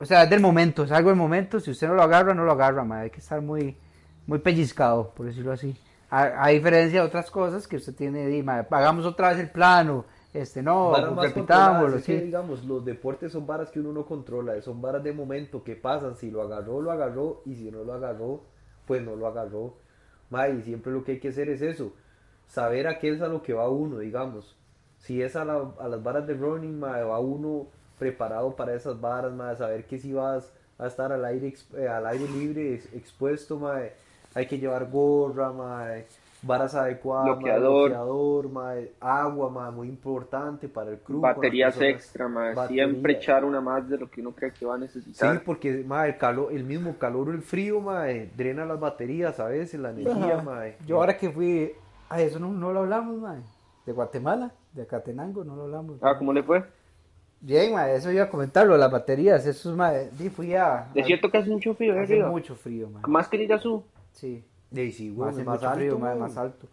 O sea, es del momento, es algo del momento. Si usted no lo agarra, no lo agarra, ma. Hay que estar muy, muy pellizcado, por decirlo así. A, a diferencia de otras cosas que usted tiene, di, ma, hagamos otra vez el plano, este, no, repitámoslo, sí. digamos, los deportes son varas que uno no controla, son varas de momento que pasan, si lo agarró, lo agarró, y si no lo agarró, pues no lo agarró. Ma, y siempre lo que hay que hacer es eso, saber a qué es a lo que va uno, digamos. Si es a, la- a las varas de running, ma, va uno preparado para esas varas, ma, saber que si vas a estar al aire, eh, al aire libre, ex- expuesto, ma, hay que llevar gorra, ma, varas adecuadas, Bloqueador. agua, ma, muy importante para el club. baterías personas. extra, mae. Batería. Siempre echar una más de lo que uno cree que va a Sí, necesitar. porque ma, el, calor, el mismo calor o el frío ma, eh, drena las baterías a veces, la energía. Ajá. ma, eh. Yo ahora que fui, a eso no, no lo hablamos, ma. De Guatemala, de Acatenango, no lo hablamos. Ah, ¿cómo le fue? Bien, ma, eso iba a comentarlo, las baterías, eso es, ma, sí, fui a... Es cierto que hace mucho frío, ¿eh, Hace arriba? mucho frío, ma. Más que en Irazú. Sí, Y sí, hace más mucho alto, frío, ma, güey. más alto.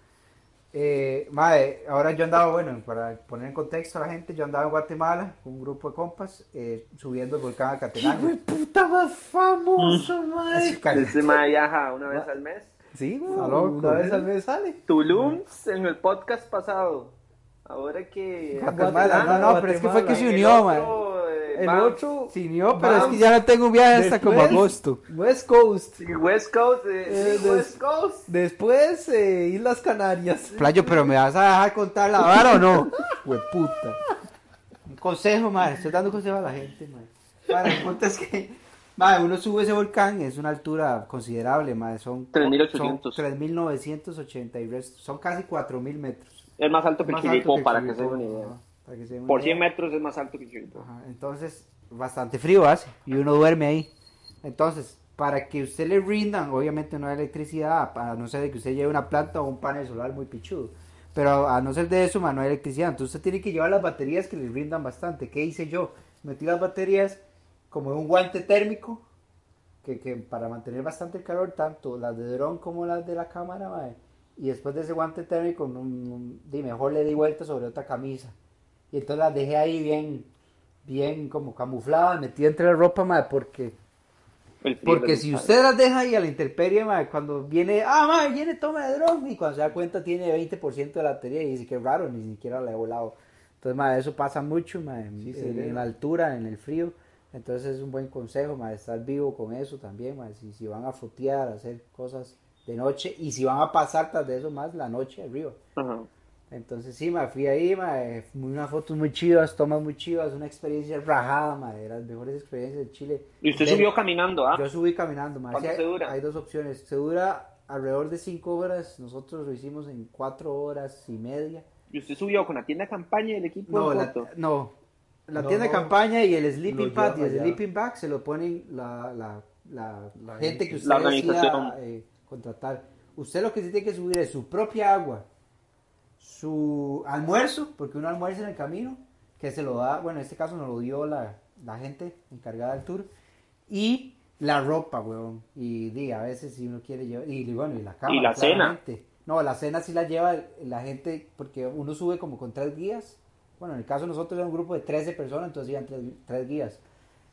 Eh, mae, ahora yo andaba, bueno, para poner en contexto a la gente, yo andaba en Guatemala con un grupo de compas eh, subiendo el volcán Acatenango. puta más famoso, madre! Ese mae viaja una vez al mes. Sí, loco, Una vez ¿eh? al mes sale. Tulum en el podcast pasado. Ahora que. Guatemala, no, no, pero es que fue que se unió, man. El otro. Sí, no, pero es que ya no tengo un viaje hasta como Después, agosto. West Coast. West Coast. eh, Eh, sí, des- West Coast. Después, eh, Islas Canarias. Playo, pero ¿me vas a dejar contar la vara o no? Hueputa. Un consejo, madre. Estoy dando consejo a la gente, madre. Madre, el punto es que, madre, uno sube ese volcán, es una altura considerable, madre. Son 3.800. son 3.980 y resto. Son casi 4.000 metros. Es más alto que que para que se den una idea. Por idea. 100 metros es más alto que Chiripo. Ajá, entonces, bastante frío hace y uno duerme ahí. Entonces, para que usted le rindan, obviamente no hay electricidad, a no ser de que usted lleve una planta o un panel solar muy pichudo. Pero a no ser de eso, man, no hay electricidad. Entonces usted tiene que llevar las baterías que le rindan bastante. ¿Qué hice yo? Metí las baterías como en un guante térmico, que, que para mantener bastante el calor, tanto las de dron como las de la cámara, mae. Y después de ese guante térmico, no- no- mejor le di vuelta sobre otra camisa. Y entonces las dejé ahí bien, bien como camufladas, metidas entre la ropa, mae, porque, porque si usted las deja ahí a la intemperie, mae, cuando viene, ah, mae, viene toma de dron, y cuando se da cuenta tiene 20% de la batería y dice que raro, ni siquiera la he volado. Entonces, mae, eso pasa mucho, mae, en, Sí, en- se ve, en la altura, en el frío. Entonces es un buen consejo, mae, estar vivo con eso también, mae, si, si van a fotear, a hacer cosas de noche, y si van a pasar tras de eso más la noche arriba. Ajá. Entonces sí, me fui ahí, mae, unas fotos muy chivas, tomas muy chivas, una experiencia rajada, mae, de las mejores experiencias de Chile. Y usted De- subió caminando, ¿ah? Yo subí caminando, mae. ¿Cuánto Sí, se hay, dura? hay dos opciones, se dura alrededor de cinco horas, nosotros lo hicimos en cuatro horas y media. Y usted subió con la tienda de campaña del equipo No, de la, no, la No, tienda de campaña y el sleeping pad y el allá. sleeping bag se lo ponen la, la, la, La gente que usted La eh, contratar. Usted lo que sí tiene que subir es su propia agua, su almuerzo, porque uno almuerza en el camino, que se lo da, bueno, en este caso nos lo dio la, la gente encargada del tour, y la ropa, weón, y di, a veces si uno quiere llevar, y bueno, y la cama. Y la cena. No, la cena sí la lleva la gente, porque uno sube como con tres guías, bueno, en el caso de nosotros era un grupo de 13 personas, entonces iban tres, tres guías.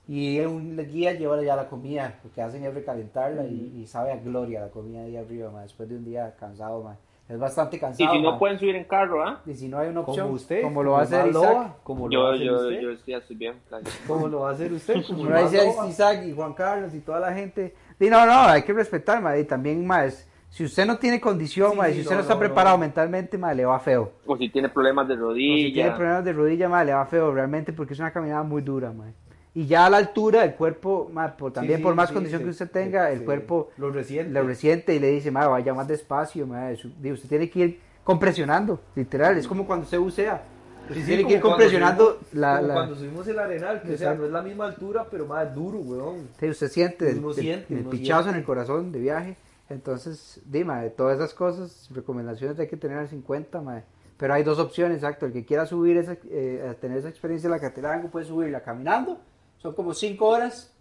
Y un guía lleva ya la comida, lo que hacen es recalentarla y, y sabe a gloria la comida ahí arriba, ma, después de un día cansado, ma. Es bastante Y cansado. si no pueden subir en carro, ¿ah? Y si no hay una opción, Como usted. como lo va a hacer Isaac. loba, Como lo va Yo, a hacer yo, usted. yo estoy, ya estoy bien. claro. Como lo va a hacer usted. Como lo dice loba. Isaac y Juan Carlos y toda la gente. Y no, no, hay que respetar, ma, y también, más si usted no tiene condición, Sí, ma, sí, si usted no, no, está no, preparado no. mentalmente, ma, le va feo. O si tiene problemas de O rodilla. si tiene problemas de rodilla, ma, le va feo realmente porque es una caminada muy dura, ma. Y ya a la altura, el cuerpo, ma, por, también Sí, por más sí, condición sí, que usted tenga, el cuerpo Lo reciente. le resiente y le dice, ma, vaya más despacio, ma. Usted tiene que ir compresionando, literal. Es como cuando usted bucea. Usted tiene que ir compresionando subimos- la... como la- cuando subimos el arenal, que o sea, no es la misma altura, pero más duro, weón. Sí, usted siente el, el- siente, el uno pichazo siente. en el corazón de viaje. Entonces, dime, de todas esas cosas, recomendaciones hay que tener al 50, mae. Pero hay dos opciones, exacto. El que quiera subir, esa, eh, tener esa experiencia de la Caterango puede subirla caminando. Son como 5 horas.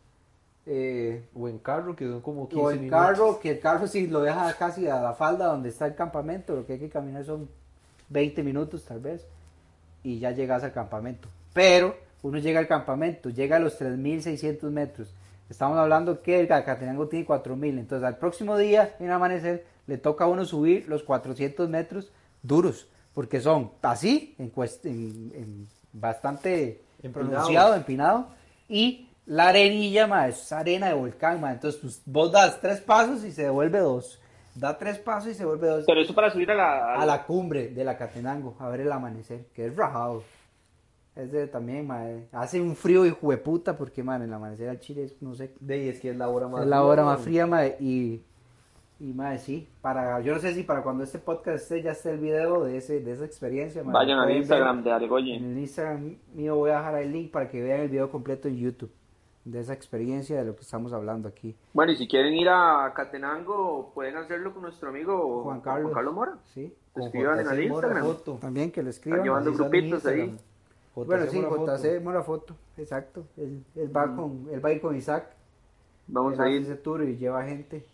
eh, O en carro, que son como 15 o en minutos. carro, que el carro si lo deja casi a la falda donde está el campamento, lo que hay que caminar son 20 minutos tal vez, y ya llegas al campamento. Pero uno llega al campamento, llega a los 3.600 metros. Estamos hablando que el Cacatenango tiene 4.000, entonces al próximo día, en amanecer, le toca a uno subir los 400 metros duros, porque son así, en, en- en bastante Empinado. pronunciado, empinado, y la arenilla, ma, es arena de volcán, ma. entonces pues, vos das tres pasos y se devuelve dos, da tres pasos y se devuelve dos, Pero eso para subir a la. a la cumbre de la Catenango, a ver el amanecer, que es rajado. Es de también, ma, eh, hace un frío de puta, porque, man, el amanecer al Chile es, no sé, De ahí es que es la hora más es la fría, hora más fría, ma, y, y, ma, sí, para, yo no sé si para cuando este podcast esté, ya esté el video de, ese, de esa experiencia, Vayan al Instagram ver. de Argolle. En el Instagram mío voy a dejar el link para que vean el video completo en YouTube de esa experiencia de lo que estamos hablando aquí. Bueno, y si quieren ir a Catenango, pueden hacerlo con nuestro amigo Juan Carlos. Mora. Sí, Escriban en el Instagram. Foto. también que lo Están escriban. llevando grupitos ahí. JC Bueno, sí, Mora Foto. JC Mora Foto, exacto. Él, él va con, él va a ir con Isaac. Vamos él a hace ir ese tour y lleva gente.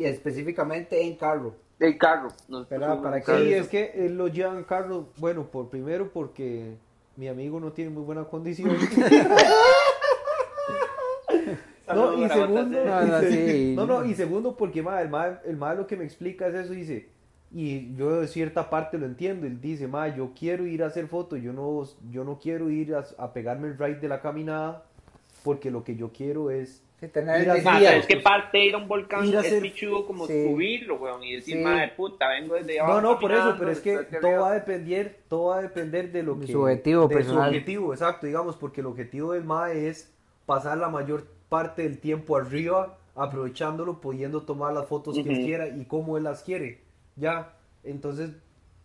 Y específicamente en carro. en carro. Carro. Sí, es que él lo lleva en carro, bueno, por primero porque mi amigo no tiene muy buena condición. No, no y segundo, otra No, no, y- sí. no, no, y segundo porque ma, el mae el lo que me explica es eso, dice, y yo de cierta parte lo entiendo, él dice, ma, yo quiero ir a hacer fotos, yo no, yo no quiero ir a, a pegarme el ride de la caminada, porque lo que yo quiero es, Sí, tener Ma, día. pero es que parte de ir a un volcán Ir a es hacer- pichudo como Sí. subirlo, weón, y decir, Sí. madre puta, vengo desde no, abajo. no, por eso, pero es que todo arriba". va a depender, todo va a depender de lo De que... su objetivo de personal. su objetivo, exacto, digamos, porque el objetivo del MAE es pasar la mayor parte del tiempo arriba, aprovechándolo, pudiendo tomar las fotos que él quiera y como él las quiere, ya, entonces,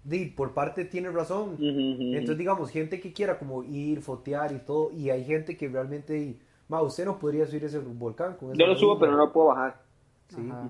di, por parte tiene razón, entonces digamos, gente que quiera como ir, fotear y todo, y hay gente que realmente, ma, usted no podría subir ese volcán con Yo lo subo, columna". pero no lo puedo bajar. Sí. Ajá.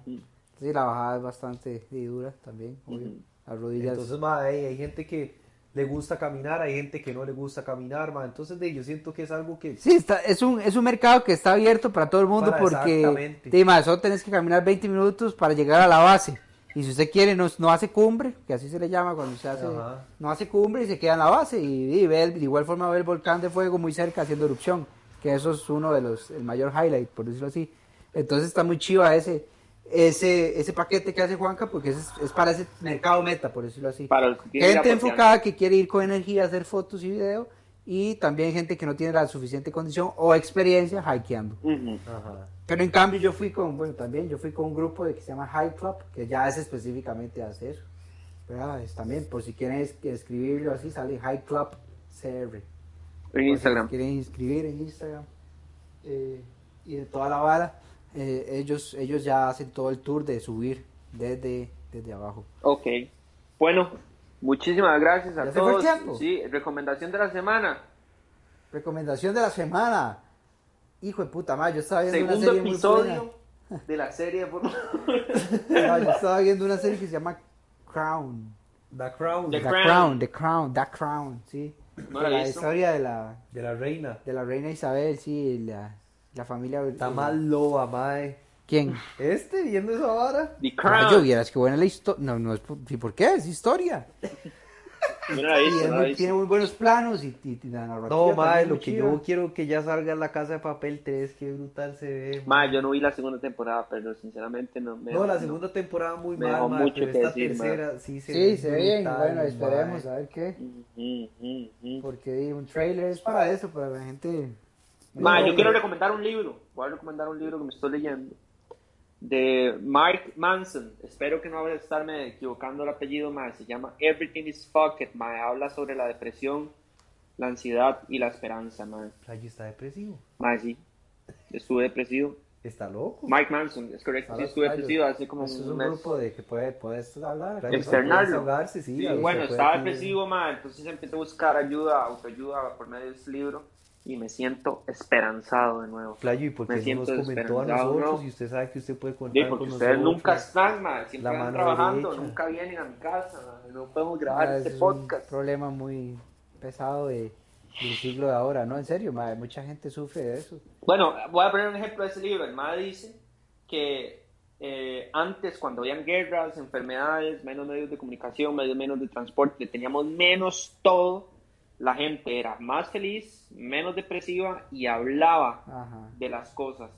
Sí, la bajada es bastante dura también, obvio. Las rodillas. Entonces, ma, hay, hay gente que le gusta caminar, hay gente que no le gusta caminar, ma. Entonces, de, yo siento que es algo que... Sí, está, es, un, es un mercado que está abierto para todo el mundo Para- porque exactamente. sí, ma, solo tenés que caminar 20 minutos para llegar a la base. Y si usted quiere, no, no hace cumbre, que así se le llama cuando se hace, Ajá. no hace cumbre y se queda en la base. Y, y ve el- de igual forma ve el volcán de fuego muy cerca haciendo erupción, que eso es uno de los, el mayor highlight, por decirlo así. Entonces está muy chiva ese, ese, ese paquete que hace Juanca, porque es, es para ese mercado meta, por decirlo así. Para Gente enfocada que quiere ir con energía a hacer fotos y video y también gente que no tiene la suficiente condición o experiencia hikeando. Ujú. Ajá. Pero en cambio yo fui con, bueno, también yo fui con un grupo de que se llama Hike Club, que ya es específicamente hace eso. ¿verdad? Es también, por si quieren es- escribirlo así, sale Hike Club CR. En si Instagram. quieren inscribir en Instagram eh, y de toda la vara, eh, ellos, ellos ya hacen todo el tour de subir desde, desde abajo. Ok. Bueno, muchísimas gracias a ¿Ya se fue el todos. Sí, recomendación de la semana. Recomendación de la semana. Hijo de puta madre, yo estaba viendo una Segundo serie muy episodio de la serie. por- buena. No, yo estaba viendo una serie que se llama Crown. The Crown. The The Crown. Crown, The Crown, The Crown, sí. No la la historia de la, De la reina. de la reina Isabel, sí, la, la familia. Está mal loba, mae. ¿Quién? Este, viendo esa vara. The Ah, Crown. yo vieras que buena la historia. No, no es. ¿Y por qué? Es historia. Yo no la he Y es no la he muy- visto. tiene muy buenos planos y, y- y la narrativa. No, también lo que yo quiero que ya salga en la casa de papel 3, qué brutal se ve. Ma, yo no vi la segunda temporada, pero sinceramente no me. No, la segunda temporada muy Me mal, dejó mae, mucho pero que esta decir, tercera sí se Sí, se ve bien. Bueno, esperemos a ver qué. Porque un trailer es para eso, para la gente. Ma, No, yo quiero recomendar un libro. Voy a recomendar un libro que me estoy leyendo. De Mark Manson. Espero que no vaya a estarme equivocando el apellido, ma. Se llama Everything is Fucked, ma. Habla sobre la depresión, la ansiedad y la esperanza, ma. Playo está depresivo. Ma, sí. Estuve depresivo. Está loco. Mike Manson, es correcto. Sí, estuve depresivo hace como Eso es un un mes. grupo de que puede, puedes hablar. Externarlo. sí, Sí, bueno, estaba depresivo, ma, entonces empecé a buscar ayuda, autoayuda por medio de este libro y me siento esperanzado de nuevo. Playo, ¿y por Me no nos comentó a nosotros? ¿no? Y usted sabe que usted puede contar Sí, con porque nosotros. ustedes nunca están, ma, siempre están trabajando, derecha. nunca vienen a mi casa, ma, no podemos Ah, grabar ese este es podcast. un problema muy pesado de, del siglo de ahora, ¿no? En serio, madre, mucha gente sufre de eso. Bueno, voy a poner un ejemplo de ese libro. El MAD dice que eh, antes, cuando habían guerras, enfermedades, menos medios de comunicación, medios menos de transporte, teníamos menos todo, la gente era más feliz, menos depresiva y hablaba Ajá. de las cosas.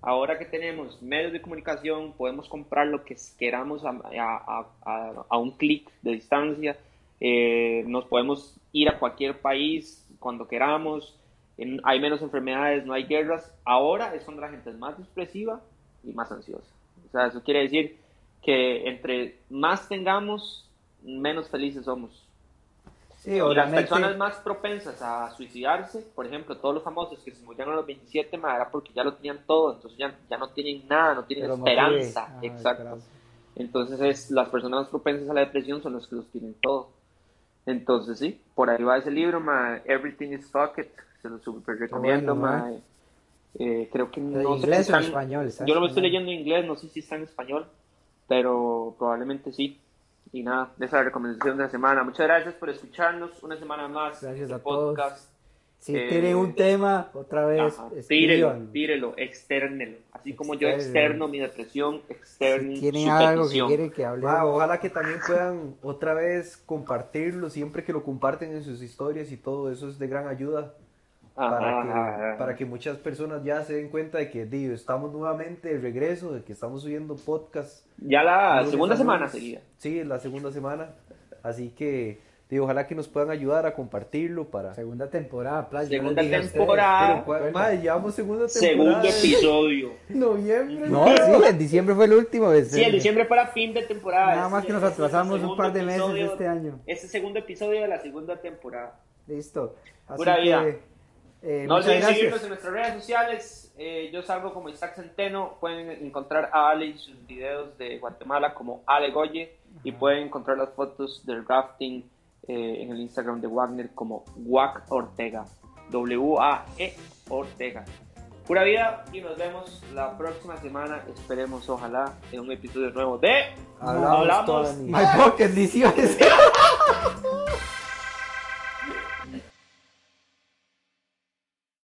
Ahora que tenemos medios de comunicación, podemos comprar lo que queramos a, a- a- a un clic de distancia. Eh, nos podemos ir a cualquier país cuando queramos. En- hay menos enfermedades, no hay guerras. Ahora es cuando la gente es más depresiva y más ansiosa. O sea, eso quiere decir que entre más tengamos, menos felices somos. Sí, Y las obviamente. personas más propensas a suicidarse, por ejemplo, todos los famosos que se murieron a los 27, ma, era porque ya lo tenían todo, entonces ya, ya no tienen nada, no tienen Pero esperanza. Ajá, Exacto. esperanza. Entonces es, las personas más propensas a la depresión son los que los tienen todo. Entonces sí, por ahí va ese libro, ma, Everything is Fucked, se lo super recomiendo, bueno, ma. Eh, creo que ¿En no sé inglés si o en está en- español? Yo lo estoy leyendo en inglés, no sé si está en español, pero probablemente sí. Y nada, esa es la recomendación de la semana. Muchas gracias por escucharnos una semana más. Gracias a todos. podcast. Si Eh, tienen un tema, otra vez, Ajá. Tírelo, tírelo, externelo. Así como yo Externo. mi depresión, externo Si tienen su algo que quieren que hable. Ojalá que también puedan otra vez compartirlo, siempre que lo comparten en sus historias y todo, eso es de gran ayuda Ajá, para, que, ajá. para que muchas personas ya se den cuenta de que digo, estamos nuevamente de regreso, de que estamos subiendo podcast. Ya la lunes segunda semana lunes. sería. Sí, la segunda semana. Así que digo, ojalá que nos puedan ayudar a compartirlo para... Segunda temporada, Playa. Segunda temporada. Pero, madre, llevamos segunda Segundo temporada. en episodio. Noviembre. No, sí, en diciembre fue el último. Sí, en diciembre para fin de temporada. Nada más que nos atrasamos un segundo par de meses este año. Este segundo episodio de la segunda temporada. Listo. Así Pura que, vida. Eh, No olviden seguirnos en nuestras redes sociales. Eh, yo salgo como Isaac Centeno. Pueden encontrar a Ale y sus videos de Guatemala como Ale Goye. Y pueden encontrar las fotos del rafting eh, en el Instagram de Wagner como Wac Ortega. W-A-E Ortega. Pura vida y nos vemos la próxima semana. Esperemos, ojalá, en un episodio nuevo de Hablamos, Hablamos. My pocket, 18.